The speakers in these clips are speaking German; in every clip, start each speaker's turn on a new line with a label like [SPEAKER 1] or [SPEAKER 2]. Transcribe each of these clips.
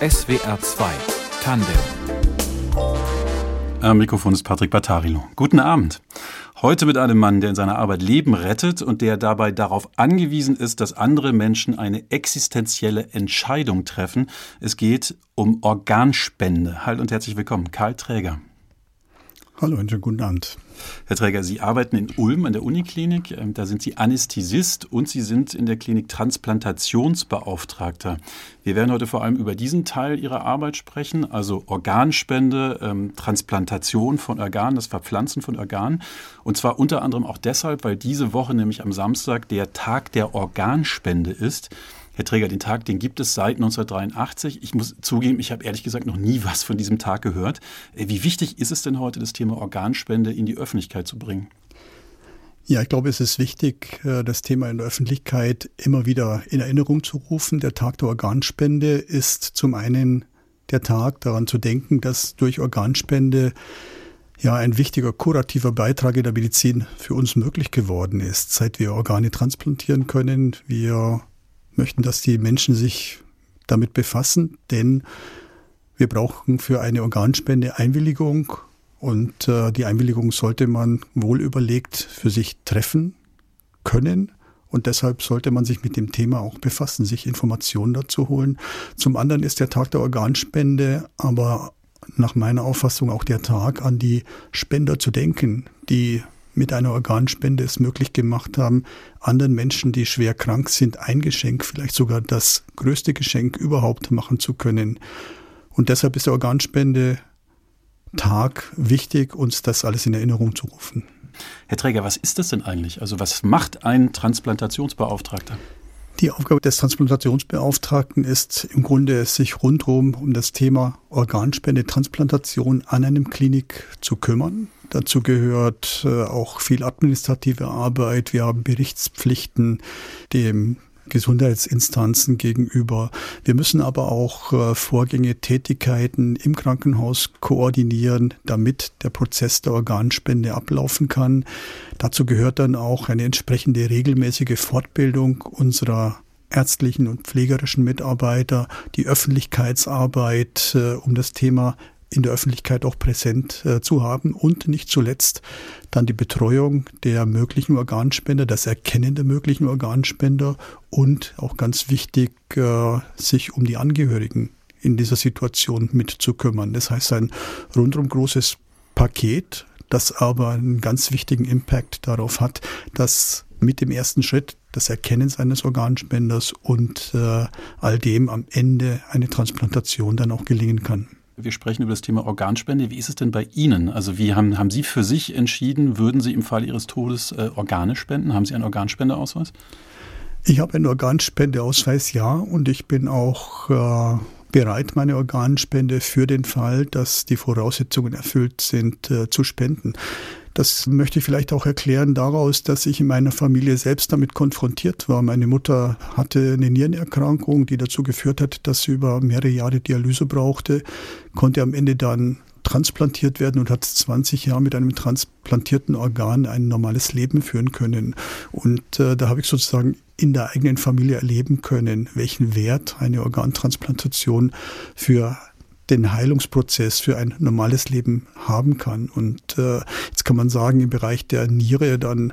[SPEAKER 1] SWR 2 Tandem.
[SPEAKER 2] Am Mikrofon ist Patrick Battarilo. Guten Abend. Heute mit einem Mann, der in seiner Arbeit Leben rettet und der dabei darauf angewiesen ist, dass andere Menschen eine existenzielle Entscheidung treffen. Es geht um Organspende. Halt und herzlich willkommen, Karl Träger.
[SPEAKER 3] Hallo, einen schönen guten Abend.
[SPEAKER 2] Herr Träger, Sie arbeiten in Ulm an der Uniklinik. Ähm, da sind Sie Anästhesist und Sie sind in der Klinik Transplantationsbeauftragter. Wir werden heute vor allem über diesen Teil Ihrer Arbeit sprechen, also Organspende, ähm, Transplantation von Organen, das Verpflanzen von Organen. Und zwar unter anderem auch deshalb, weil diese Woche nämlich am Samstag der Tag der Organspende ist. Herr Träger, den Tag, den gibt es seit 1983. Ich muss zugeben, ich habe ehrlich gesagt noch nie was von diesem Tag gehört. Äh, wie wichtig ist es denn heute, das Thema Organspende in die Öffentlichkeit zu bringen?
[SPEAKER 3] Ja, ich glaube, es ist wichtig, äh, das Thema in der Öffentlichkeit immer wieder in Erinnerung zu rufen. Der Tag der Organspende ist zum einen der Tag, daran zu denken, dass durch Organspende ja ein wichtiger kurativer Beitrag in der Medizin für uns möglich geworden ist. Seit wir Organe transplantieren können, wir möchten, dass die Menschen sich damit befassen, denn wir brauchen für eine Organspende Einwilligung und äh, die Einwilligung sollte man wohl überlegt für sich treffen können. Und deshalb sollte man sich mit dem Thema auch befassen, sich Informationen dazu holen. Zum anderen ist der Tag der Organspende aber nach meiner Auffassung auch der Tag, an die Spender zu denken, die mit einer Organspende es möglich gemacht haben, anderen Menschen, die schwer krank sind, ein Geschenk, vielleicht sogar das größte Geschenk überhaupt machen zu können. Und deshalb ist der Organspende Tag wichtig, uns das alles in Erinnerung zu rufen.
[SPEAKER 2] Herr Träger, was ist das denn eigentlich? Also was macht ein Transplantationsbeauftragter?
[SPEAKER 3] Die Aufgabe des Transplantationsbeauftragten ist im Grunde, sich rundherum um das Thema Organspende, Transplantation an einem Klinik zu kümmern. Dazu gehört äh, auch viel administrative Arbeit. Wir haben Berichtspflichten dem Gesundheitsinstanzen gegenüber. Wir müssen aber auch äh, Vorgänge, Tätigkeiten im Krankenhaus koordinieren, damit der Prozess der Organspende ablaufen kann. Dazu gehört dann auch eine entsprechende regelmäßige Fortbildung unserer ärztlichen und pflegerischen Mitarbeiter, die Öffentlichkeitsarbeit, äh, um das Thema in der Öffentlichkeit auch präsent äh, zu haben und nicht zuletzt dann die Betreuung der möglichen Organspender, das Erkennen der möglichen Organspender und auch ganz wichtig, äh, sich um die Angehörigen in dieser Situation mitzukümmern. Das heißt, ein rundum großes Paket, das aber einen ganz wichtigen Impact darauf hat, dass mit dem ersten Schritt das Erkennen seines Organspenders und äh, all dem am Ende eine Transplantation dann auch gelingen kann.
[SPEAKER 2] Wir sprechen über das Thema Organspende. Wie ist es denn bei Ihnen? Also wie haben, haben Sie für sich entschieden, würden Sie im Fall Ihres Todes äh, Organe spenden? Haben Sie einen Organspendeausweis?
[SPEAKER 3] Ich habe einen Organspendeausweis, ja, und ich bin auch äh, bereit, meine Organspende für den Fall, dass die Voraussetzungen erfüllt sind, äh, zu spenden. Das möchte ich vielleicht auch erklären daraus, dass ich in meiner Familie selbst damit konfrontiert war. Meine Mutter hatte eine Nierenerkrankung, die dazu geführt hat, dass sie über mehrere Jahre Dialyse brauchte, konnte am Ende dann transplantiert werden und hat 20 Jahre mit einem transplantierten Organ ein normales Leben führen können. Und äh, da habe ich sozusagen in der eigenen Familie erleben können, welchen Wert eine Organtransplantation für den Heilungsprozess für ein normales Leben haben kann. Und äh, jetzt kann man sagen, im Bereich der Niere dann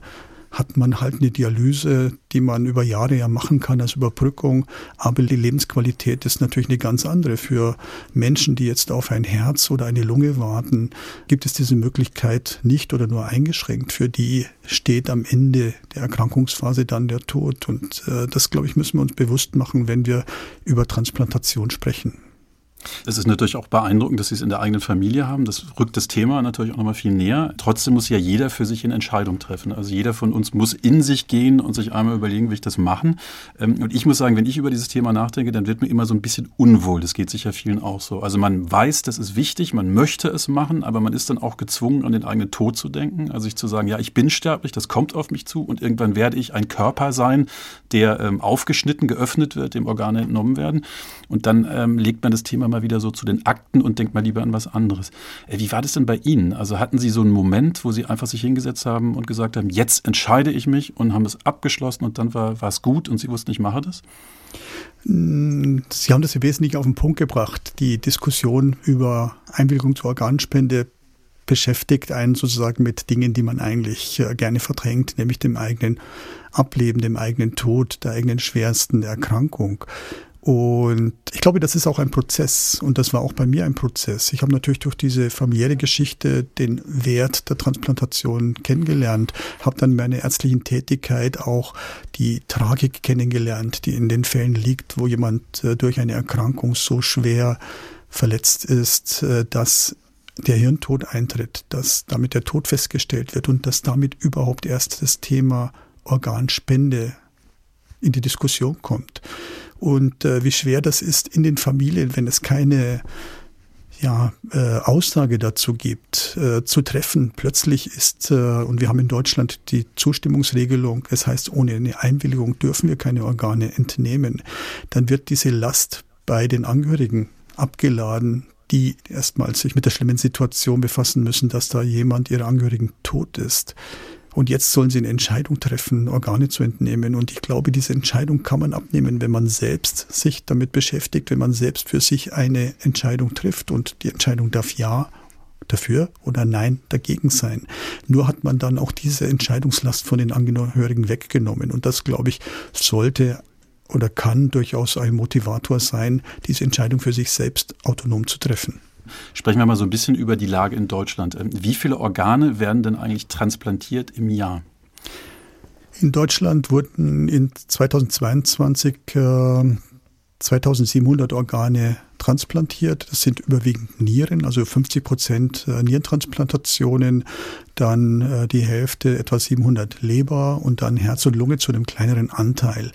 [SPEAKER 3] hat man halt eine Dialyse, die man über Jahre ja machen kann als Überbrückung. Aber die Lebensqualität ist natürlich eine ganz andere. Für Menschen, die jetzt auf ein Herz oder eine Lunge warten, gibt es diese Möglichkeit nicht oder nur eingeschränkt. Für die steht am Ende der Erkrankungsphase dann der Tod. Und äh, das, glaube ich, müssen wir uns bewusst machen, wenn wir über Transplantation sprechen.
[SPEAKER 2] Es ist natürlich auch beeindruckend, dass Sie es in der eigenen Familie haben. Das rückt das Thema natürlich auch nochmal viel näher. Trotzdem muss ja jeder für sich eine Entscheidung treffen. Also jeder von uns muss in sich gehen und sich einmal überlegen, will ich das machen. Ähm, und ich muss sagen, wenn ich über dieses Thema nachdenke, dann wird mir immer so ein bisschen unwohl. Das geht sicher vielen auch so. Also man weiß, das ist wichtig, man möchte es machen, aber man ist dann auch gezwungen, an den eigenen Tod zu denken. Also sich zu sagen, ja, ich bin sterblich, das kommt auf mich zu und irgendwann werde ich ein Körper sein, der ähm, aufgeschnitten, geöffnet wird, dem Organe entnommen werden. Und dann ähm, legt man das Thema mal wieder so zu den Akten und denkt mal lieber an was anderes. Äh, wie war das denn bei Ihnen? Also hatten Sie so einen Moment, wo Sie einfach sich hingesetzt haben und gesagt haben, jetzt entscheide ich mich und haben es abgeschlossen und dann war, war es gut und Sie wussten, ich mache das?
[SPEAKER 3] Sie haben das im Wesentlichen auf den Punkt gebracht. Die Diskussion über Einwilligung zur Organspende beschäftigt einen sozusagen mit Dingen, die man eigentlich äh, gerne verdrängt, nämlich dem eigenen Ableben, dem eigenen Tod, der eigenen schwersten Erkrankung. Und ich glaube, das ist auch ein Prozess und das war auch bei mir ein Prozess. Ich habe natürlich durch diese familiäre Geschichte den Wert der Transplantation kennengelernt, habe dann meine ärztlichen Tätigkeit auch die Tragik kennengelernt, die in den Fällen liegt, wo jemand äh, durch eine Erkrankung so schwer verletzt ist, äh, dass der Hirntod eintritt, dass damit der Tod festgestellt wird und dass damit überhaupt erst das Thema Organspende in die Diskussion kommt und äh, wie schwer das ist in den Familien, wenn es keine ja, äh, Aussage dazu gibt, äh, zu treffen. Plötzlich ist, äh, und wir haben in Deutschland die Zustimmungsregelung, es heißt, ohne eine Einwilligung dürfen wir keine Organe entnehmen, dann wird diese Last bei den Angehörigen abgeladen, die erstmal sich mit der schlimmen Situation befassen müssen, dass da jemand ihrer Angehörigen tot ist. Und jetzt sollen sie eine Entscheidung treffen, Organe zu entnehmen. Und ich glaube, diese Entscheidung kann man abnehmen, wenn man selbst sich damit beschäftigt, wenn man selbst für sich eine Entscheidung trifft. Und die Entscheidung darf ja dafür oder nein dagegen sein. Nur hat man dann auch diese Entscheidungslast von den Angehörigen weggenommen. Und das, glaube ich, sollte oder kann durchaus ein Motivator sein, diese Entscheidung für sich selbst autonom zu treffen.
[SPEAKER 2] Sprechen wir mal so ein bisschen über die Lage in Deutschland. Ähm, wie viele Organe werden denn eigentlich transplantiert im Jahr?
[SPEAKER 3] In Deutschland wurden in 2022 äh, 2700 Organe transplantiert. Das sind überwiegend Nieren, also 50 Prozent äh, Nierentransplantationen, dann äh, die Hälfte, etwa 700 Leber und dann Herz und Lunge zu einem kleineren Anteil.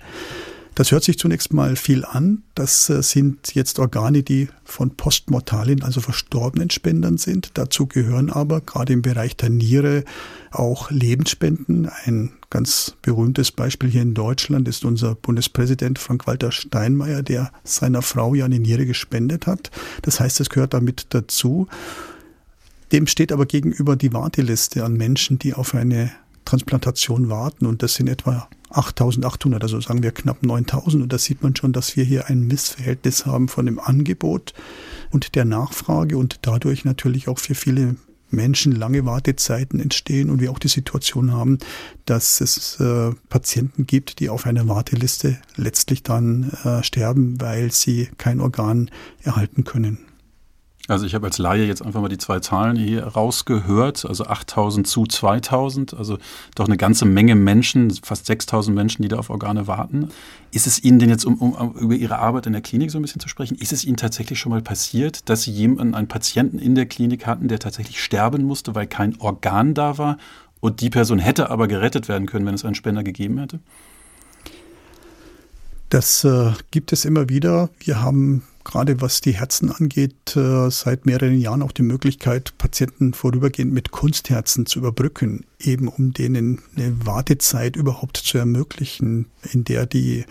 [SPEAKER 3] Das hört sich zunächst mal viel an. Das äh, sind jetzt Organe, die von postmortalen, also verstorbenen Spendern sind. Dazu gehören aber gerade im Bereich der Niere auch Lebensspenden. Ein ganz berühmtes Beispiel hier in Deutschland ist unser Bundespräsident Frank-Walter Steinmeier, der seiner Frau ja eine Niere gespendet hat. Das heißt, es gehört damit dazu. Dem steht aber gegenüber die Warteliste an Menschen, die auf eine Transplantation warten. Und das sind etwa 8800, also sagen wir knapp 9000. Und da sieht man schon, dass wir hier ein Missverhältnis haben von dem Angebot und der Nachfrage und dadurch natürlich auch für viele Menschen lange Wartezeiten entstehen und wir auch die Situation haben, dass es äh, Patienten gibt, die auf einer Warteliste letztlich dann äh, sterben, weil sie kein Organ erhalten können.
[SPEAKER 2] Also ich habe als Laie jetzt einfach mal die zwei Zahlen hier rausgehört, also 8000 zu 2000, also doch eine ganze Menge Menschen, fast 6000 Menschen, die da auf Organe warten. Ist es Ihnen denn jetzt, um, um über Ihre Arbeit in der Klinik so ein bisschen zu sprechen, ist es Ihnen tatsächlich schon mal passiert, dass Sie jemanden, einen Patienten in der Klinik hatten, der tatsächlich sterben musste, weil kein Organ da war und die Person hätte aber gerettet werden können, wenn es einen Spender gegeben hätte?
[SPEAKER 3] Das äh, gibt es immer wieder. Wir haben gerade was die Herzen angeht, äh, seit mehreren Jahren auch die Möglichkeit, Patienten vorübergehend mit Kunstherzen zu überbrücken, eben um denen eine Wartezeit überhaupt zu ermöglichen, in der die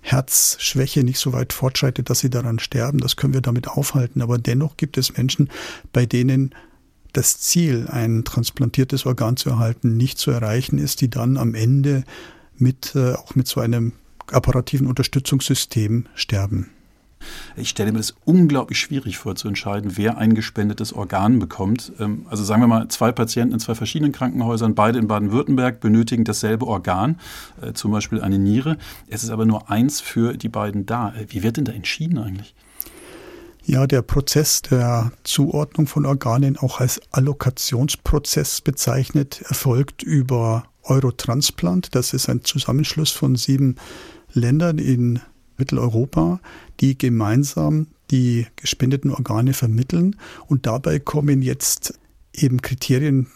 [SPEAKER 3] Herzschwäche nicht so weit fortschreitet, dass sie daran sterben. Das können wir damit aufhalten. Aber dennoch gibt es Menschen, bei denen das Ziel, ein transplantiertes Organ zu erhalten, nicht zu erreichen ist, die dann am Ende mit, äh, auch mit so einem apparativen Unterstützungssystem sterben.
[SPEAKER 2] Ich stelle mir das unglaublich schwierig vor zu entscheiden, wer ein gespendetes Organ bekommt. Ähm, also sagen wir mal, zwei Patienten in zwei verschiedenen Krankenhäusern, beide in Baden-Württemberg, benötigen dasselbe Organ, äh, zum Beispiel eine Niere. Es ist aber nur eins für die beiden da. Äh, wie wird denn da entschieden eigentlich?
[SPEAKER 3] Ja, der Prozess der Zuordnung von Organen, auch als Allokationsprozess bezeichnet, erfolgt über Eurotransplant. Das ist ein Zusammenschluss von sieben Ländern in Mitteleuropa, die gemeinsam die gespendeten Organe vermitteln. Und dabei kommen jetzt eben Kriterien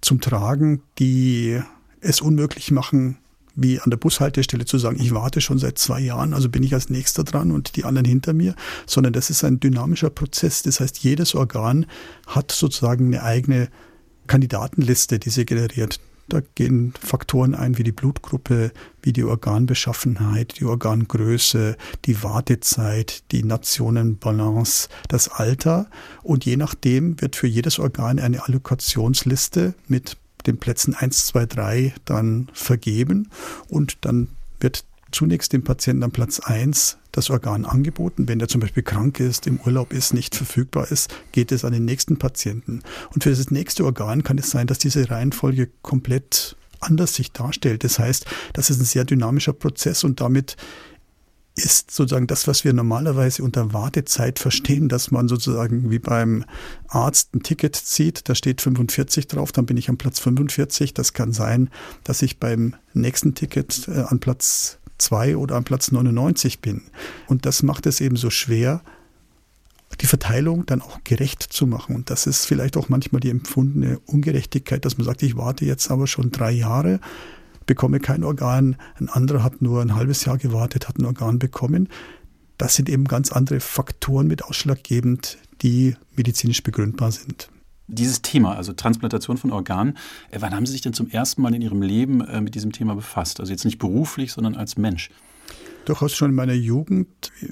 [SPEAKER 3] zum Tragen, die es unmöglich machen, wie an der Bushaltestelle zu sagen, ich warte schon seit zwei Jahren, also bin ich als nächster dran und die anderen hinter mir, sondern das ist ein dynamischer Prozess. Das heißt, jedes Organ hat sozusagen eine eigene Kandidatenliste, die sie generiert. Da gehen Faktoren ein wie die Blutgruppe, wie die Organbeschaffenheit, die Organgröße, die Wartezeit, die Nationenbalance, das Alter. Und je nachdem wird für jedes Organ eine Allokationsliste mit den Plätzen 1, 2, 3 dann vergeben. Und dann wird zunächst dem Patienten an Platz 1 das Organ angeboten. Wenn er zum Beispiel krank ist, im Urlaub ist, nicht verfügbar ist, geht es an den nächsten Patienten. Und für das nächste Organ kann es sein, dass diese Reihenfolge komplett anders sich darstellt. Das heißt, das ist ein sehr dynamischer Prozess und damit ist sozusagen das, was wir normalerweise unter Wartezeit verstehen, dass man sozusagen wie beim Arzt ein Ticket zieht, da steht 45 drauf, dann bin ich am Platz 45. Das kann sein, dass ich beim nächsten Ticket äh, an Platz 2 oder am Platz 99 bin. Und das macht es eben so schwer, die Verteilung dann auch gerecht zu machen. Und das ist vielleicht auch manchmal die empfundene Ungerechtigkeit, dass man sagt, ich warte jetzt aber schon drei Jahre, bekomme kein Organ, ein anderer hat nur ein halbes Jahr gewartet, hat ein Organ bekommen. Das sind eben ganz andere Faktoren mit ausschlaggebend, die medizinisch begründbar sind.
[SPEAKER 2] Dieses Thema, also Transplantation von Organen, äh, wann haben Sie sich denn zum ersten Mal in Ihrem Leben äh, mit diesem Thema befasst? Also jetzt nicht beruflich, sondern als Mensch.
[SPEAKER 3] Durchaus schon in meiner Jugend.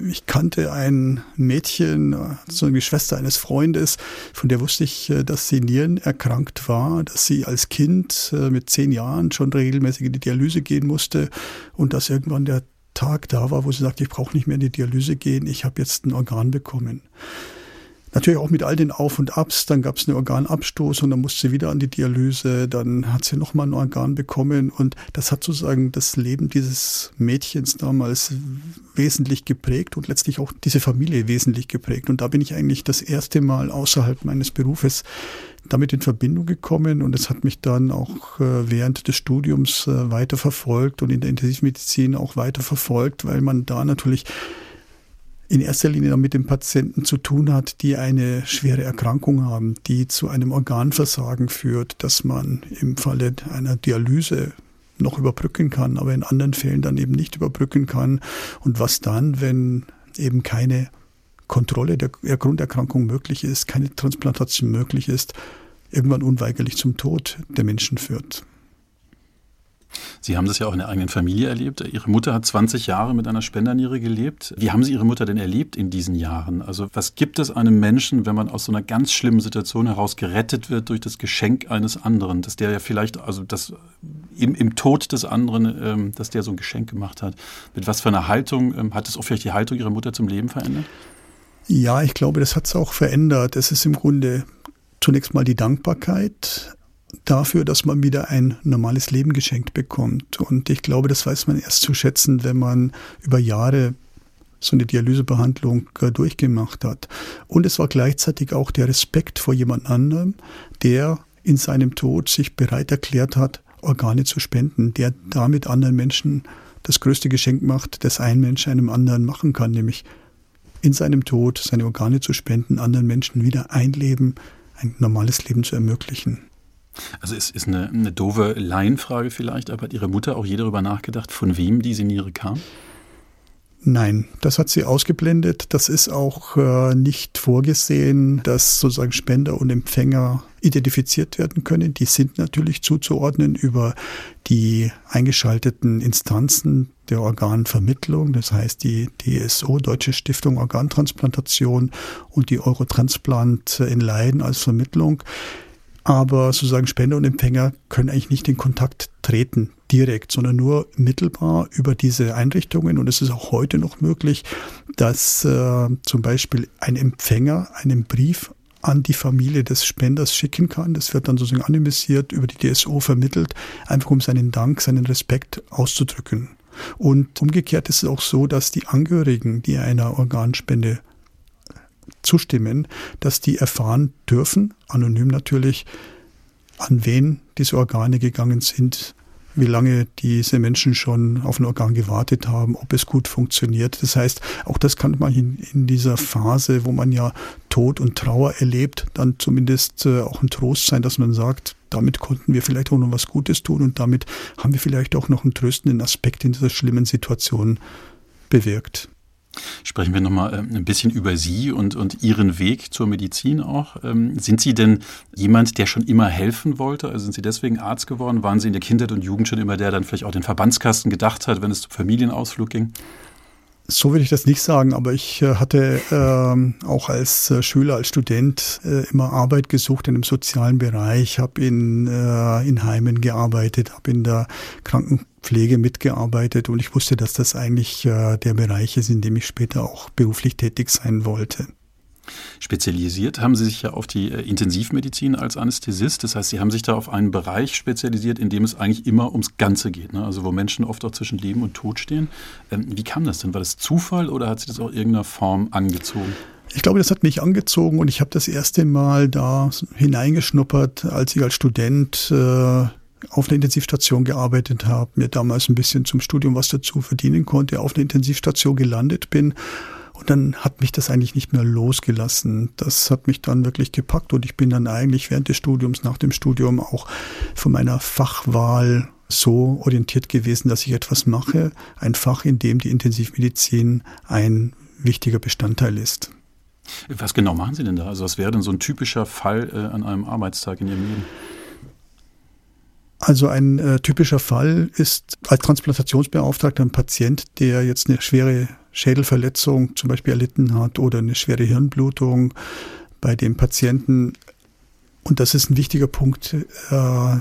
[SPEAKER 3] Ich kannte ein Mädchen, so eine Schwester eines Freundes, von der wusste ich, äh, dass sie nierenerkrankt war, dass sie als Kind mit zehn Jahren schon regelmäßig in die Dialyse gehen musste und dass irgendwann der Tag da war, wo sie sagte, ich brauche nicht mehr in die Dialyse gehen, ich habe jetzt ein Organ bekommen. Natürlich auch mit all den Auf und Abs. Dann gab es Organabstoß und dann musste sie wieder an die Dialyse. Dann hat sie nochmal ein Organ bekommen. Und das hat sozusagen das Leben dieses Mädchens damals wesentlich geprägt und letztlich auch diese Familie wesentlich geprägt. Und da bin ich eigentlich das erste Mal außerhalb meines Berufes damit in Verbindung gekommen und es hat mich dann auch äh, während des Studiums äh, weiter verfolgt und in der Intensivmedizin auch weiter verfolgt, weil man da natürlich in erster Linie mit den Patienten zu tun hat, die eine schwere Erkrankung haben, die zu einem Organversagen führt, dass man im Falle einer Dialyse noch überbrücken kann, aber in anderen Fällen dann eben nicht überbrücken kann. Und was dann, wenn eben keine Kontrolle der Grunderkrankung möglich ist, keine Transplantation möglich ist, irgendwann unweigerlich zum Tod der Menschen führt.
[SPEAKER 2] Sie haben das ja auch in der eigenen Familie erlebt. Ihre Mutter hat 20 Jahre mit einer Spenderniere gelebt. Wie haben Sie Ihre Mutter denn erlebt in diesen Jahren? Also was gibt es einem Menschen, wenn man aus so einer ganz schlimmen Situation heraus gerettet wird durch das Geschenk eines anderen, dass der ja vielleicht, also das im, im Tod des anderen, ähm, dass der so ein Geschenk gemacht hat. Mit was für einer Haltung, ähm, hat es auch vielleicht die Haltung Ihrer Mutter zum Leben verändert?
[SPEAKER 3] Ja, ich glaube, das hat es auch verändert. Es ist im Grunde zunächst mal die Dankbarkeit, dafür, dass man wieder ein normales Leben geschenkt bekommt. Und ich glaube, das weiß man erst zu schätzen, wenn man über Jahre so eine Dialysebehandlung äh, durchgemacht hat. Und es war gleichzeitig auch der Respekt vor jemand anderem, der in seinem Tod sich bereit erklärt hat, Organe zu spenden, der damit anderen Menschen das größte Geschenk macht, das ein Mensch einem anderen machen kann, nämlich in seinem Tod seine Organe zu spenden, anderen Menschen wieder ein Leben, ein normales Leben zu ermöglichen.
[SPEAKER 2] Also es ist eine, eine doofe Laienfrage vielleicht, aber hat Ihre Mutter auch je darüber nachgedacht, von wem diese Niere kam?
[SPEAKER 3] Nein, das hat sie ausgeblendet. Das ist auch äh, nicht vorgesehen, dass sozusagen Spender und Empfänger identifiziert werden können. Die sind natürlich zuzuordnen über die eingeschalteten Instanzen der Organvermittlung, das heißt die DSO, Deutsche Stiftung Organtransplantation und die Eurotransplant in Leiden als Vermittlung. Aber sozusagen Spender und Empfänger können eigentlich nicht in Kontakt treten direkt, sondern nur mittelbar über diese Einrichtungen. Und es ist auch heute noch möglich, dass äh, zum Beispiel ein Empfänger einen Brief an die Familie des Spenders schicken kann. Das wird dann sozusagen anonymisiert über die DSO vermittelt, einfach um seinen Dank, seinen Respekt auszudrücken. Und umgekehrt ist es auch so, dass die Angehörigen, die einer Organspende zustimmen, dass die erfahren dürfen, anonym natürlich, an wen diese Organe gegangen sind, wie lange diese Menschen schon auf ein Organ gewartet haben, ob es gut funktioniert. Das heißt, auch das kann man in, in dieser Phase, wo man ja Tod und Trauer erlebt, dann zumindest äh, auch ein Trost sein, dass man sagt, damit konnten wir vielleicht auch noch was Gutes tun und damit haben wir vielleicht auch noch einen tröstenden Aspekt in dieser schlimmen Situation bewirkt.
[SPEAKER 2] Sprechen wir nochmal äh, ein bisschen über Sie und, und Ihren Weg zur Medizin auch. Ähm, sind Sie denn jemand, der schon immer helfen wollte? Also sind Sie deswegen Arzt geworden? Waren Sie in der Kindheit und Jugend schon immer der, der dann vielleicht auch den Verbandskasten gedacht hat, wenn es zum Familienausflug ging?
[SPEAKER 3] So will ich das nicht sagen, aber ich äh, hatte ähm, auch als äh, Schüler, als Student äh, immer Arbeit gesucht in dem sozialen Bereich, habe in, äh, in Heimen gearbeitet, habe in der Krankenpflege mitgearbeitet und ich wusste, dass das eigentlich äh, der Bereich ist, in dem ich später auch beruflich tätig sein wollte.
[SPEAKER 2] Spezialisiert haben Sie sich ja auf die äh, Intensivmedizin als Anästhesist. Das heißt, Sie haben sich da auf einen Bereich spezialisiert, in dem es eigentlich immer ums Ganze geht. Ne? Also wo Menschen oft auch zwischen Leben und Tod stehen. Ähm, wie kam das denn? War das Zufall oder hat sich das auch irgendeiner Form angezogen?
[SPEAKER 3] Ich glaube, das hat mich angezogen und ich habe das erste Mal da hineingeschnuppert, als ich als Student äh, auf einer Intensivstation gearbeitet habe, mir damals ein bisschen zum Studium was dazu verdienen konnte, auf einer Intensivstation gelandet bin und dann hat mich das eigentlich nicht mehr losgelassen. Das hat mich dann wirklich gepackt und ich bin dann eigentlich während des Studiums, nach dem Studium auch von meiner Fachwahl so orientiert gewesen, dass ich etwas mache, ein Fach, in dem die Intensivmedizin ein wichtiger Bestandteil ist.
[SPEAKER 2] Was genau machen Sie denn da? Also was wäre denn so ein typischer Fall äh, an einem Arbeitstag in Ihrem Leben?
[SPEAKER 3] Also ein äh, typischer Fall ist als Transplantationsbeauftragter ein Patient, der jetzt eine schwere Schädelverletzung zum Beispiel erlitten hat oder eine schwere Hirnblutung bei dem Patienten. Und das ist ein wichtiger Punkt. Äh,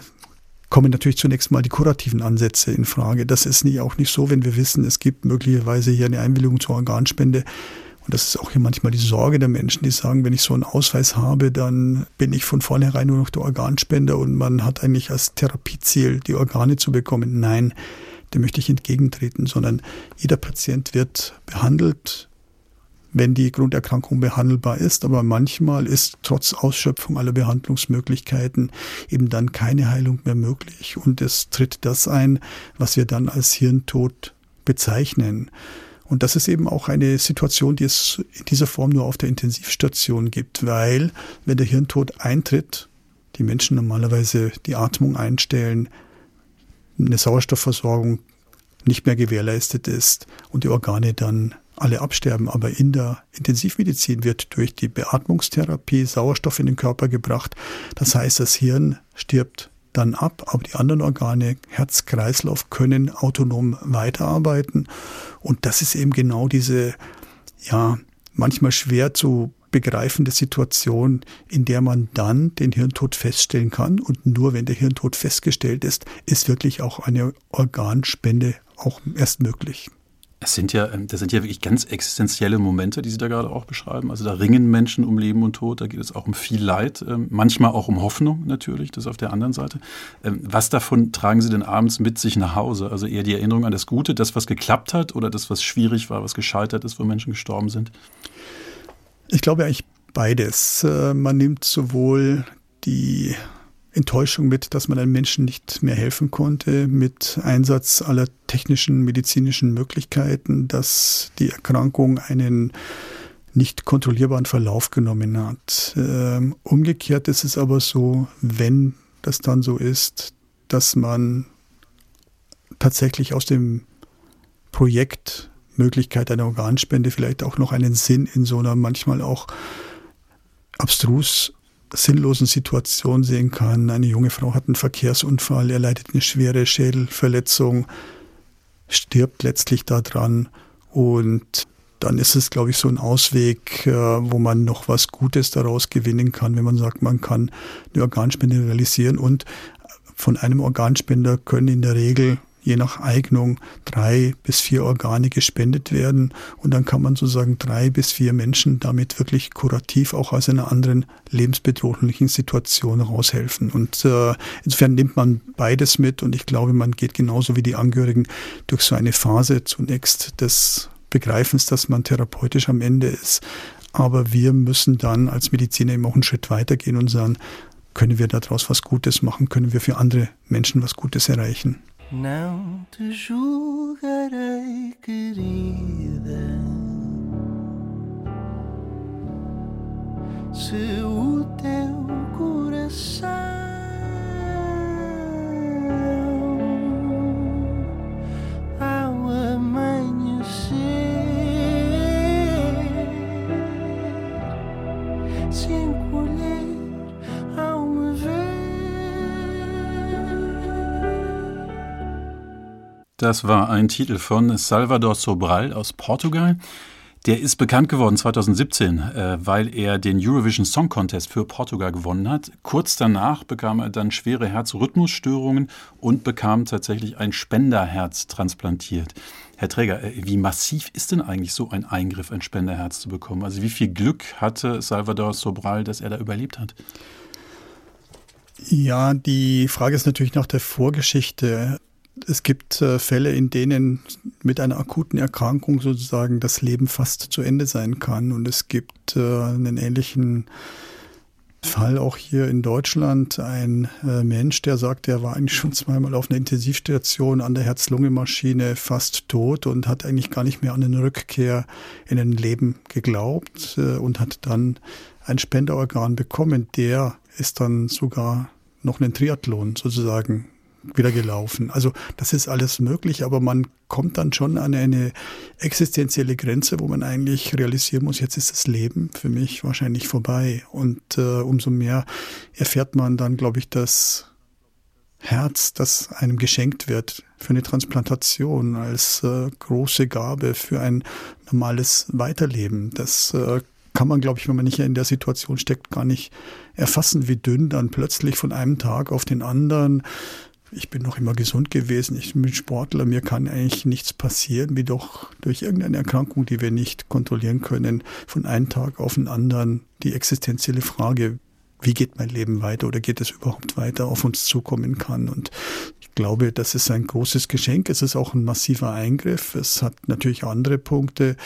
[SPEAKER 3] kommen natürlich zunächst mal die kurativen Ansätze in Frage. Das ist nicht, auch nicht so, wenn wir wissen, es gibt möglicherweise hier eine Einwilligung zur Organspende. Und das ist auch hier manchmal die Sorge der Menschen, die sagen, wenn ich so einen Ausweis habe, dann bin ich von vornherein nur noch der Organspender und man hat eigentlich als Therapieziel, die Organe zu bekommen. Nein, dem möchte ich entgegentreten, sondern jeder Patient wird behandelt, wenn die Grunderkrankung behandelbar ist. Aber manchmal ist trotz Ausschöpfung aller Behandlungsmöglichkeiten eben dann keine Heilung mehr möglich. Und es tritt das ein, was wir dann als Hirntod bezeichnen. Und das ist eben auch eine Situation, die es in dieser Form nur auf der Intensivstation gibt, weil wenn der Hirntod eintritt, die Menschen normalerweise die Atmung einstellen, eine Sauerstoffversorgung nicht mehr gewährleistet ist und die Organe dann alle absterben. Aber in der Intensivmedizin wird durch die Beatmungstherapie Sauerstoff in den Körper gebracht. Das heißt, das Hirn stirbt dann ab, aber die anderen Organe, Herz, Kreislauf, können autonom weiterarbeiten. Und das ist eben genau diese, ja, manchmal schwer zu begreifende Situation, in der man dann den Hirntod feststellen kann. Und nur wenn der Hirntod festgestellt ist, ist wirklich auch eine Organspende auch erst möglich.
[SPEAKER 2] Es sind ja, ähm, das sind ja wirklich ganz existenzielle Momente, die Sie da gerade auch beschreiben. Also da ringen Menschen um Leben und Tod, da geht es auch um viel Leid, ähm, manchmal auch um Hoffnung natürlich, das auf der anderen Seite. Ähm, was davon tragen Sie denn abends mit sich nach Hause? Also eher die Erinnerung an das Gute, das, was geklappt hat oder das, was schwierig war, was gescheitert ist, wo Menschen gestorben sind?
[SPEAKER 3] Ich glaube eigentlich beides. Äh, man nimmt sowohl die Enttäuschung mit, dass man einem Menschen nicht mehr helfen konnte, mit Einsatz aller technischen, medizinischen Möglichkeiten, dass die Erkrankung einen nicht kontrollierbaren Verlauf genommen hat. Ähm, umgekehrt ist es aber so, wenn das dann so ist, dass man tatsächlich aus dem Projekt Möglichkeit einer Organspende vielleicht auch noch einen Sinn in so einer manchmal auch abstrus sinnlosen Situation sehen kann. Eine junge Frau hat einen Verkehrsunfall, er leidet eine schwere Schädelverletzung, stirbt letztlich daran und dann ist es, glaube ich, so ein Ausweg, äh, wo man noch was Gutes daraus gewinnen kann, wenn man sagt, man kann eine Organspende realisieren und von einem Organspender können in der Regel je nach Eignung drei bis vier Organe gespendet werden. Und dann kann man sozusagen drei bis vier Menschen damit wirklich kurativ auch aus einer anderen lebensbedrohlichen Situation raushelfen. Und äh, insofern nimmt man beides mit und ich glaube, man geht genauso wie die Angehörigen durch so eine Phase zunächst des Begreifens, dass man therapeutisch am Ende ist. Aber wir müssen dann als Mediziner eben auch einen Schritt weitergehen und sagen, können wir daraus was Gutes machen? Können wir für andere Menschen was Gutes erreichen? Não te julgarei, querida. Se o teu coração
[SPEAKER 2] Das war ein Titel von Salvador Sobral aus Portugal. Der ist bekannt geworden 2017, äh, weil er den Eurovision Song Contest für Portugal gewonnen hat. Kurz danach bekam er dann schwere Herzrhythmusstörungen und bekam tatsächlich ein Spenderherz transplantiert. Herr Träger, äh, wie massiv ist denn eigentlich so ein Eingriff, ein Spenderherz zu bekommen? Also wie viel Glück hatte Salvador Sobral, dass er da überlebt hat?
[SPEAKER 3] Ja, die Frage ist natürlich nach der Vorgeschichte. Es gibt äh, Fälle, in denen mit einer akuten Erkrankung sozusagen das Leben fast zu Ende sein kann. Und es gibt äh, einen ähnlichen Fall auch hier in Deutschland. Ein äh, Mensch, der sagt, er war eigentlich schon zweimal auf einer Intensivstation an der Herz-Lunge-Maschine fast tot und hat eigentlich gar nicht mehr an eine Rückkehr in ein Leben geglaubt und hat dann ein Spenderorgan bekommen. Der ist dann sogar noch einen Triathlon sozusagen wieder gelaufen. Also das ist alles möglich, aber man kommt dann schon an eine existenzielle Grenze, wo man eigentlich realisieren muss, jetzt ist das Leben für mich wahrscheinlich vorbei. Und äh, umso mehr erfährt man dann, glaube ich, das Herz, das einem geschenkt wird für eine Transplantation als äh, große Gabe für ein normales Weiterleben. Das äh, kann man, glaube ich, wenn man nicht in der Situation steckt, gar nicht erfassen, wie dünn dann plötzlich von einem Tag auf den anderen ich bin noch immer gesund gewesen, ich bin Sportler, mir kann eigentlich nichts passieren, wie doch durch irgendeine Erkrankung, die wir nicht kontrollieren können, von einem Tag auf den anderen die existenzielle Frage, wie geht mein Leben weiter oder geht es überhaupt weiter, auf uns zukommen kann. Und ich glaube, das ist ein großes Geschenk. Es ist auch ein massiver Eingriff. Es hat natürlich andere Punkte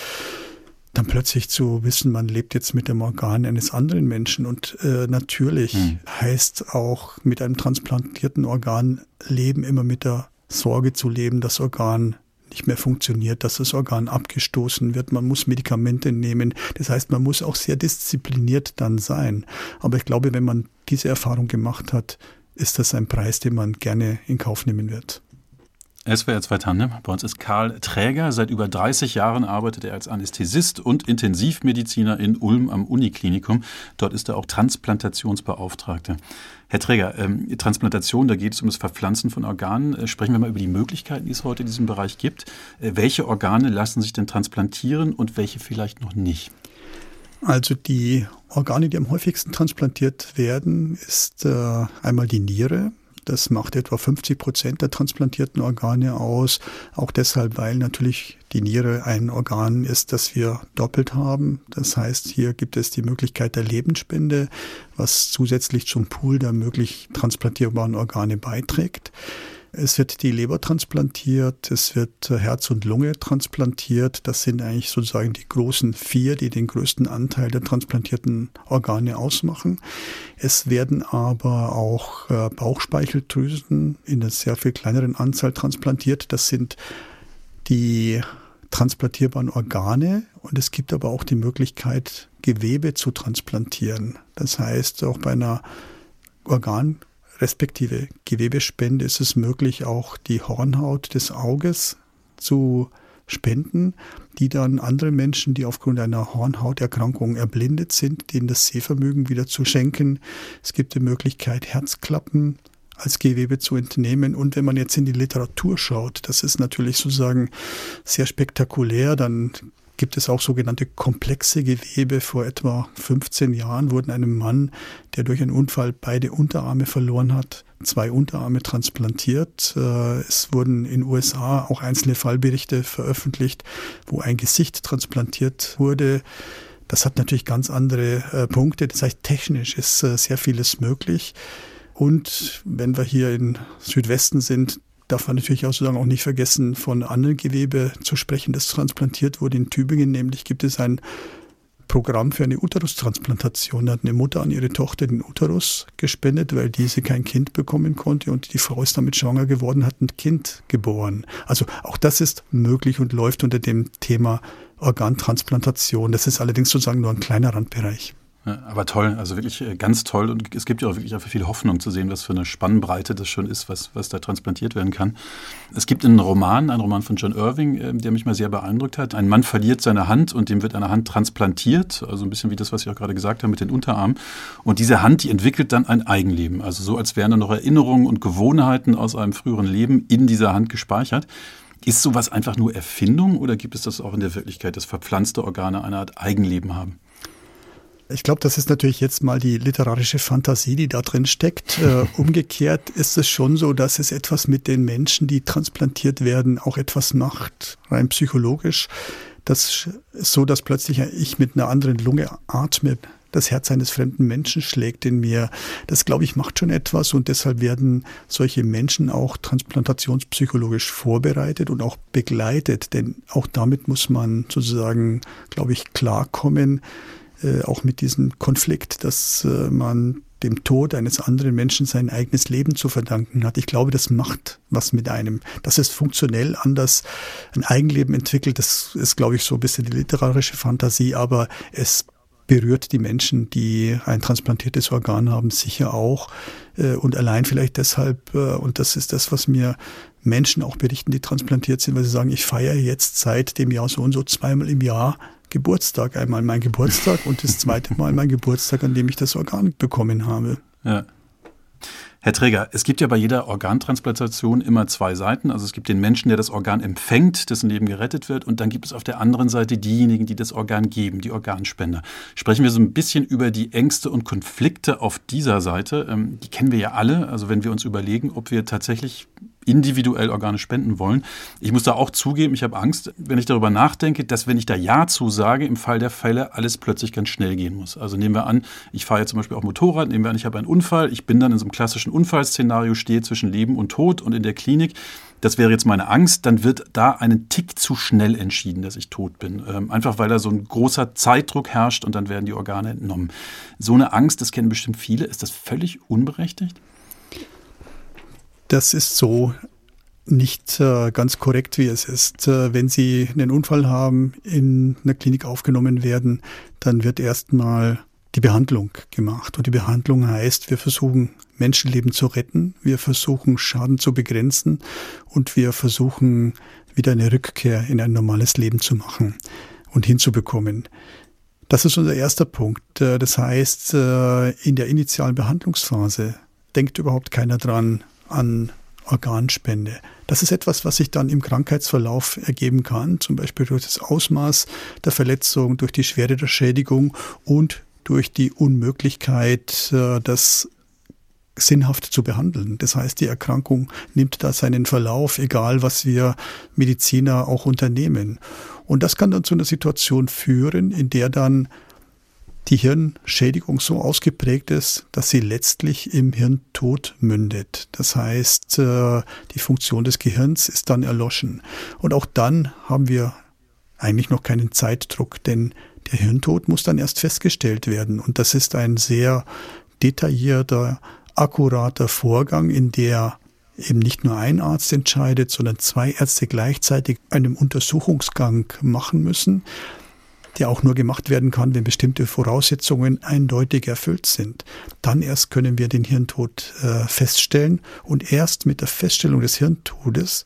[SPEAKER 3] dann plötzlich zu wissen, man lebt jetzt mit dem Organ eines anderen Menschen. Und äh, natürlich mhm. heißt auch mit einem transplantierten Organ leben immer mit der Sorge zu leben, das Organ nicht mehr funktioniert, dass das Organ abgestoßen wird. Man muss Medikamente nehmen. Das heißt, man muss auch sehr diszipliniert dann sein. Aber ich glaube, wenn man diese Erfahrung gemacht hat, ist das ein Preis, den man gerne in Kauf nehmen wird.
[SPEAKER 2] SWR 2 Tandem. Bei uns ist Karl Träger. Seit über 30 Jahren arbeitet er als Anästhesist und Intensivmediziner in Ulm am Uniklinikum. Dort ist er auch Transplantationsbeauftragter. Herr Träger, ähm, Transplantation, da geht es um das Verpflanzen von Organen. Äh, sprechen wir mal über die Möglichkeiten, die es heute in diesem Bereich gibt. Äh, welche Organe lassen sich denn transplantieren und welche vielleicht noch nicht?
[SPEAKER 3] Also die Organe, die am häufigsten transplantiert werden, ist äh, einmal die Niere, das macht etwa 50 Prozent der transplantierten Organe aus. Auch deshalb, weil natürlich die Niere ein Organ ist, das wir doppelt haben. Das heißt, hier gibt es die Möglichkeit der Lebensspende, was zusätzlich zum Pool der möglich transplantierbaren Organe beiträgt. Es wird die Leber transplantiert, es wird Herz und Lunge transplantiert. Das sind eigentlich sozusagen die großen vier, die den größten Anteil der transplantierten Organe ausmachen. Es werden aber auch äh, Bauchspeicheldrüsen in einer sehr viel kleineren Anzahl transplantiert. Das sind die transplantierbaren Organe und es gibt aber auch die Möglichkeit, Gewebe zu transplantieren. Das heißt, auch bei einer Organ respektive Gewebespende ist es möglich, auch die Hornhaut des Auges zu spenden, die dann andere Menschen, die aufgrund einer Hornhauterkrankung erblindet sind, denen das Sehvermögen wieder zu schenken. Es gibt die Möglichkeit, Herzklappen als Gewebe zu entnehmen. Und wenn man jetzt in die Literatur schaut, das ist natürlich sozusagen sehr spektakulär, dann gibt es auch sogenannte komplexe Gewebe. Vor etwa 15 Jahren wurden einem Mann, der durch einen Unfall beide Unterarme verloren hat, zwei Unterarme transplantiert. Äh, es wurden in USA auch einzelne Fallberichte veröffentlicht, wo ein Gesicht transplantiert wurde. Das hat natürlich ganz andere äh, Punkte. Das heißt, technisch ist äh, sehr vieles möglich. Und wenn wir hier in Südwesten sind, darf man natürlich auch sozusagen auch nicht vergessen, von anderen Gewebe zu sprechen, das transplantiert wurde. In Tübingen nämlich gibt es ein Programm für eine Uterustransplantation. Da hat eine Mutter an ihre Tochter den Uterus gespendet, weil diese kein Kind bekommen konnte und die Frau ist damit schwanger geworden, hat ein Kind geboren. Also auch das ist möglich und läuft unter dem Thema Organtransplantation. Das ist allerdings sozusagen nur ein kleiner Randbereich.
[SPEAKER 2] Aber toll, also wirklich äh, ganz toll. Und es gibt ja auch wirklich viel Hoffnung zu sehen, was für eine Spannbreite das schon ist, was, was da transplantiert werden kann. Es gibt einen Roman, einen Roman von John Irving, äh, der mich mal sehr beeindruckt hat. Ein Mann verliert seine Hand und dem wird eine Hand transplantiert, also ein bisschen wie das, was ich auch gerade gesagt habe mit den Unterarmen. Und diese Hand, die entwickelt dann ein Eigenleben. Also so, als wären da noch Erinnerungen und Gewohnheiten aus einem früheren Leben in dieser Hand gespeichert. Ist sowas einfach nur Erfindung oder gibt es das auch in der Wirklichkeit, dass verpflanzte Organe eine Art Eigenleben haben?
[SPEAKER 3] Ich glaube, das ist natürlich jetzt mal die literarische Fantasie, die da drin steckt. Äh, umgekehrt ist es schon so, dass es etwas mit den Menschen, die transplantiert werden, auch etwas macht, rein psychologisch. Das ist so, dass plötzlich ich mit einer anderen Lunge atme, das Herz eines fremden Menschen schlägt in mir. Das, glaube ich, macht schon etwas und deshalb werden solche Menschen auch transplantationspsychologisch vorbereitet und auch begleitet, denn auch damit muss man sozusagen, glaube ich, klarkommen äh, auch mit diesem Konflikt, dass äh, man dem Tod eines anderen Menschen sein eigenes Leben zu verdanken hat. Ich glaube, das macht was mit einem. Dass es funktionell anders ein Eigenleben entwickelt, das ist, glaube ich, so ein bisschen die literarische Fantasie, aber es berührt die Menschen, die ein transplantiertes Organ haben, sicher auch. Äh, und allein vielleicht deshalb, und das ist das, was mir Menschen auch berichten, die transplantiert sind, weil sie sagen, ich feiere jetzt seit dem Jahr so und so zweimal im Jahr Geburtstag. Einmal mein Geburtstag und das zweite Mal mein Geburtstag, an dem ich das Organ bekommen habe.
[SPEAKER 2] Ja. Herr Träger, es gibt ja bei jeder Organtransplantation immer zwei Seiten. Also es gibt den Menschen, der das Organ empfängt, dessen Leben gerettet wird, und dann gibt es auf der anderen Seite diejenigen, die das Organ geben, die Organspender. Sprechen wir so ein bisschen über die Ängste und Konflikte auf dieser Seite. Ähm, die kennen wir ja alle. Also wenn wir uns überlegen, ob wir tatsächlich individuell Organe spenden wollen. Ich muss da auch zugeben, ich habe Angst, wenn ich darüber nachdenke, dass wenn ich da Ja zusage, im Fall der Fälle alles plötzlich ganz schnell gehen muss. Also nehmen wir an, ich fahre jetzt zum Beispiel auch Motorrad, nehmen wir an, ich habe einen Unfall, ich bin dann in so einem klassischen Unfallszenario, stehe zwischen Leben und Tod und in der Klinik. Das wäre jetzt meine Angst, dann wird da einen Tick zu schnell entschieden, dass ich tot bin. Ähm, einfach weil da so ein großer Zeitdruck herrscht und dann werden die Organe entnommen. So eine Angst, das kennen bestimmt viele. Ist das völlig unberechtigt?
[SPEAKER 3] Das ist so nicht äh, ganz korrekt, wie es ist. Äh, wenn Sie einen Unfall haben, in einer Klinik aufgenommen werden, dann wird erstmal die Behandlung gemacht. Und die Behandlung heißt, wir versuchen Menschenleben zu retten, wir versuchen Schaden zu begrenzen und wir versuchen wieder eine Rückkehr in ein normales Leben zu machen und hinzubekommen. Das ist unser erster Punkt. Äh, das heißt, in der initialen Behandlungsphase denkt überhaupt keiner dran, an Organspende. Das ist etwas, was sich dann im Krankheitsverlauf ergeben kann, zum Beispiel durch das Ausmaß der Verletzung, durch die Schwere der Schädigung und durch die Unmöglichkeit, äh, das sinnhaft zu behandeln. Das heißt, die Erkrankung nimmt da seinen Verlauf, egal was wir Mediziner auch unternehmen. Und das kann dann zu einer Situation führen, in der dann die Hirnschädigung so ausgeprägt ist, dass sie letztlich im Hirntod mündet. Das heißt, äh, die Funktion des Gehirns ist dann erloschen. Und auch dann haben wir eigentlich noch keinen Zeitdruck, denn der Hirntod muss dann erst festgestellt werden. Und das ist ein sehr detaillierter, akkurater Vorgang, in der eben nicht nur ein Arzt entscheidet, sondern zwei Ärzte gleichzeitig einen Untersuchungsgang machen müssen der auch nur gemacht werden kann, wenn bestimmte Voraussetzungen eindeutig erfüllt sind. Dann erst können wir den Hirntod äh, feststellen und erst mit der Feststellung des Hirntodes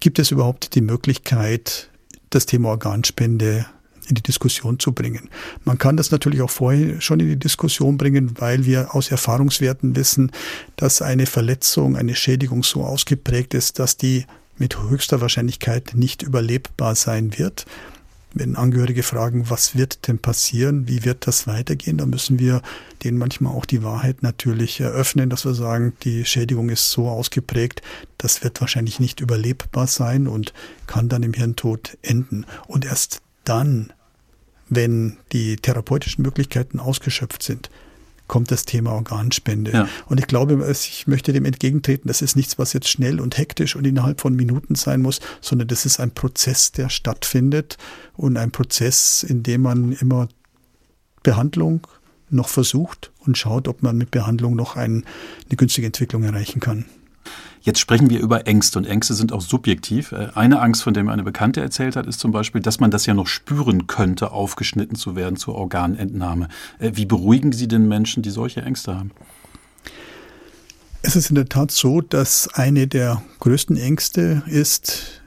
[SPEAKER 3] gibt es überhaupt die Möglichkeit, das Thema Organspende in die Diskussion zu bringen. Man kann das natürlich auch vorher schon in die Diskussion bringen, weil wir aus Erfahrungswerten wissen, dass eine Verletzung, eine Schädigung so ausgeprägt ist, dass die mit höchster Wahrscheinlichkeit nicht überlebbar sein wird wenn Angehörige fragen, was wird denn passieren, wie wird das weitergehen, dann müssen wir denen manchmal auch die Wahrheit natürlich eröffnen, dass wir sagen, die Schädigung ist so ausgeprägt, das wird wahrscheinlich nicht überlebbar sein und kann dann im Hirntod enden. Und erst dann, wenn die therapeutischen Möglichkeiten ausgeschöpft sind, kommt das Thema Organspende. Ja. Und ich glaube, ich möchte dem entgegentreten, das ist nichts, was jetzt schnell und hektisch und innerhalb von Minuten sein muss, sondern das ist ein Prozess, der stattfindet und ein Prozess, in dem man immer Behandlung noch versucht und schaut, ob man mit Behandlung noch ein, eine günstige Entwicklung erreichen kann.
[SPEAKER 2] Jetzt sprechen wir über Ängste und Ängste sind auch subjektiv. Äh, eine Angst, von der mir eine Bekannte erzählt hat, ist zum Beispiel, dass man das ja noch spüren könnte, aufgeschnitten zu werden zur Organentnahme. Äh, wie beruhigen Sie den Menschen, die solche Ängste haben?
[SPEAKER 3] Es ist in der Tat so, dass eine der größten Ängste ist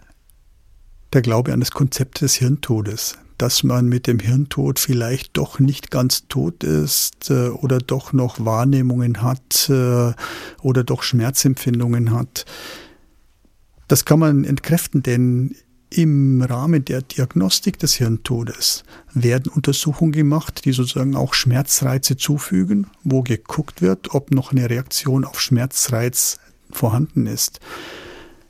[SPEAKER 3] der Glaube an das Konzept des Hirntodes dass man mit dem Hirntod vielleicht doch nicht ganz tot ist äh, oder doch noch Wahrnehmungen hat äh, oder doch Schmerzempfindungen hat. Das kann man entkräften, denn im Rahmen der Diagnostik des Hirntodes werden Untersuchungen gemacht, die sozusagen auch Schmerzreize zufügen, wo geguckt wird, ob noch eine Reaktion auf Schmerzreiz vorhanden ist.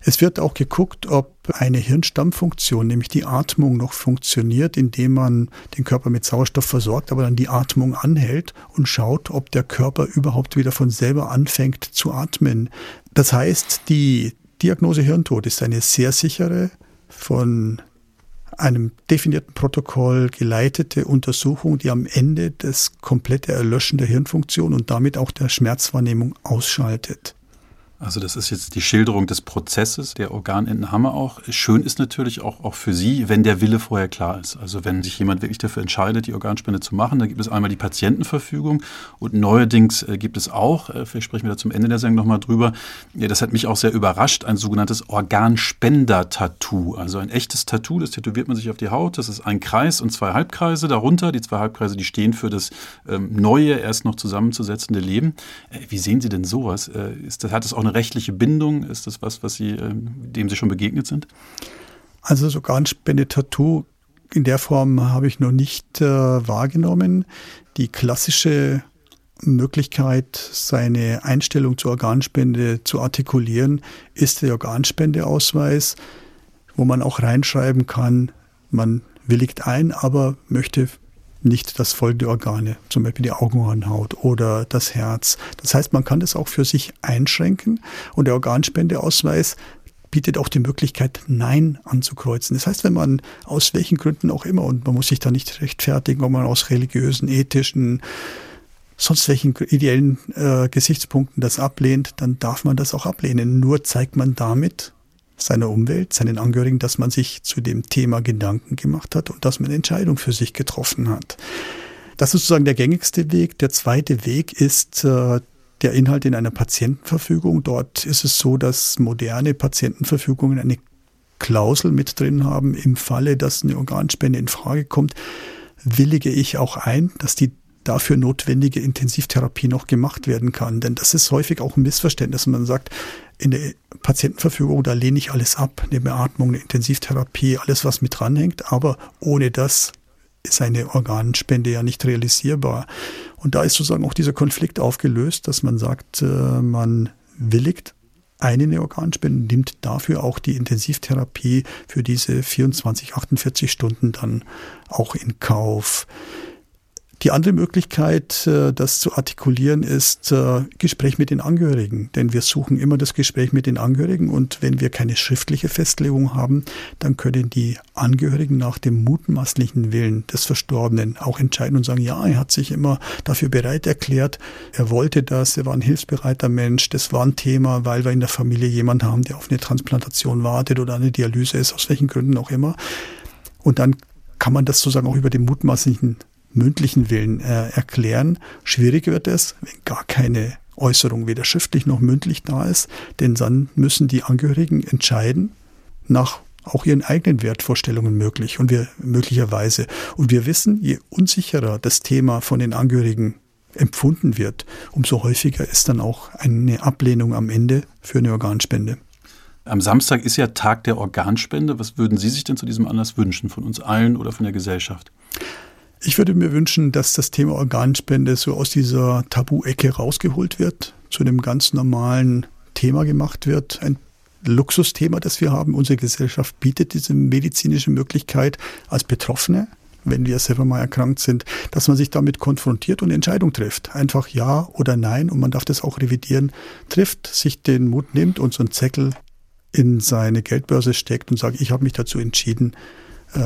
[SPEAKER 3] Es wird auch geguckt, ob eine Hirnstammfunktion, nämlich die Atmung, noch funktioniert, indem man den Körper mit Sauerstoff versorgt, aber dann die Atmung anhält und schaut, ob der Körper überhaupt wieder von selber anfängt zu atmen. Das heißt, die Diagnose Hirntod ist eine sehr sichere, von einem definierten Protokoll geleitete Untersuchung, die am Ende das komplette Erlöschen der Hirnfunktion und damit auch der Schmerzwahrnehmung ausschaltet.
[SPEAKER 2] Also das ist jetzt die Schilderung des Prozesses der Organentnahme auch. Schön ist natürlich auch, auch für Sie, wenn der Wille vorher klar ist. Also wenn sich jemand wirklich dafür entscheidet, die Organspende zu machen, dann gibt es einmal die Patientenverfügung und neuerdings äh, gibt es auch, äh, vielleicht sprechen wir da zum Ende der Sendung nochmal drüber, das hat mich auch sehr überrascht, ein sogenanntes Organspender-Tattoo. Also ein echtes Tattoo, das tätowiert man sich auf die Haut. Das ist ein Kreis und zwei Halbkreise darunter. Die zwei Halbkreise, die stehen für das ähm, neue, erst noch zusammenzusetzende Leben. Äh, wie sehen Sie denn sowas? Das, hat es auch eine eine rechtliche Bindung? Ist das was, was Sie, ähm, dem Sie schon begegnet sind?
[SPEAKER 3] Also so Organspende-Tattoo in der Form habe ich noch nicht äh, wahrgenommen. Die klassische Möglichkeit, seine Einstellung zur Organspende zu artikulieren, ist der Organspendeausweis, wo man auch reinschreiben kann, man willigt ein, aber möchte nicht das folgende Organe, zum Beispiel die Augenhornhaut oder das Herz. Das heißt, man kann das auch für sich einschränken und der Organspendeausweis bietet auch die Möglichkeit, Nein anzukreuzen. Das heißt, wenn man aus welchen Gründen auch immer, und man muss sich da nicht rechtfertigen, ob man aus religiösen, ethischen, sonst welchen ideellen äh, Gesichtspunkten das ablehnt, dann darf man das auch ablehnen. Nur zeigt man damit, seiner Umwelt, seinen Angehörigen, dass man sich zu dem Thema Gedanken gemacht hat und dass man eine Entscheidung für sich getroffen hat. Das ist sozusagen der gängigste Weg. Der zweite Weg ist äh, der Inhalt in einer Patientenverfügung. Dort ist es so, dass moderne Patientenverfügungen eine Klausel mit drin haben. Im Falle, dass eine Organspende in Frage kommt, willige ich auch ein, dass die dafür notwendige Intensivtherapie noch gemacht werden kann. Denn das ist häufig auch ein Missverständnis. Man sagt, in der Patientenverfügung, da lehne ich alles ab, eine Beatmung, eine Intensivtherapie, alles, was mit dranhängt. Aber ohne das ist eine Organspende ja nicht realisierbar. Und da ist sozusagen auch dieser Konflikt aufgelöst, dass man sagt, äh, man willigt eine Organspende, nimmt dafür auch die Intensivtherapie für diese 24, 48 Stunden dann auch in Kauf. Die andere Möglichkeit, äh, das zu artikulieren, ist äh, Gespräch mit den Angehörigen. Denn wir suchen immer das Gespräch mit den Angehörigen und wenn wir keine schriftliche Festlegung haben, dann können die Angehörigen nach dem mutmaßlichen Willen des Verstorbenen auch entscheiden und sagen, ja, er hat sich immer dafür bereit erklärt, er wollte das, er war ein hilfsbereiter Mensch, das war ein Thema, weil wir in der Familie jemanden haben, der auf eine Transplantation wartet oder eine Dialyse ist, aus welchen Gründen auch immer. Und dann kann man das sozusagen auch über den mutmaßlichen mündlichen Willen äh, erklären. Schwierig wird es, wenn gar keine Äußerung weder schriftlich noch mündlich da ist, denn dann müssen die Angehörigen entscheiden nach auch ihren eigenen Wertvorstellungen möglich und wir möglicherweise. Und wir wissen, je unsicherer das Thema von den Angehörigen empfunden wird, umso häufiger ist dann auch eine Ablehnung am Ende für eine Organspende.
[SPEAKER 2] Am Samstag ist ja Tag der Organspende. Was würden Sie sich denn zu diesem Anlass wünschen, von uns allen oder von der Gesellschaft?
[SPEAKER 3] Ich würde mir wünschen, dass das Thema Organspende so aus dieser Tabu-Ecke rausgeholt wird, zu einem ganz normalen Thema gemacht wird. Ein Luxusthema, das wir haben. Unsere Gesellschaft bietet diese medizinische Möglichkeit als Betroffene, wenn wir selber mal erkrankt sind, dass man sich damit konfrontiert und Entscheidung trifft. Einfach ja oder nein und man darf das auch revidieren, trifft, sich den Mut nimmt und so einen Zettel in seine Geldbörse steckt und sagt, ich habe mich dazu entschieden,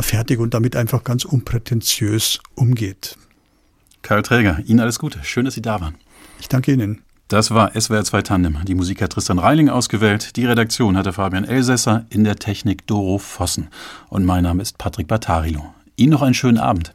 [SPEAKER 3] fertig und damit einfach ganz unprätentiös umgeht.
[SPEAKER 2] Karl Träger, Ihnen alles Gute. Schön, dass Sie da waren.
[SPEAKER 3] Ich danke Ihnen.
[SPEAKER 2] Das war SWR 2 Tandem. Die Musik hat Tristan Reiling ausgewählt. Die Redaktion hatte Fabian Elsässer, in der Technik Doro Vossen. Und mein Name ist Patrick Battarilo. Ihnen noch einen schönen Abend.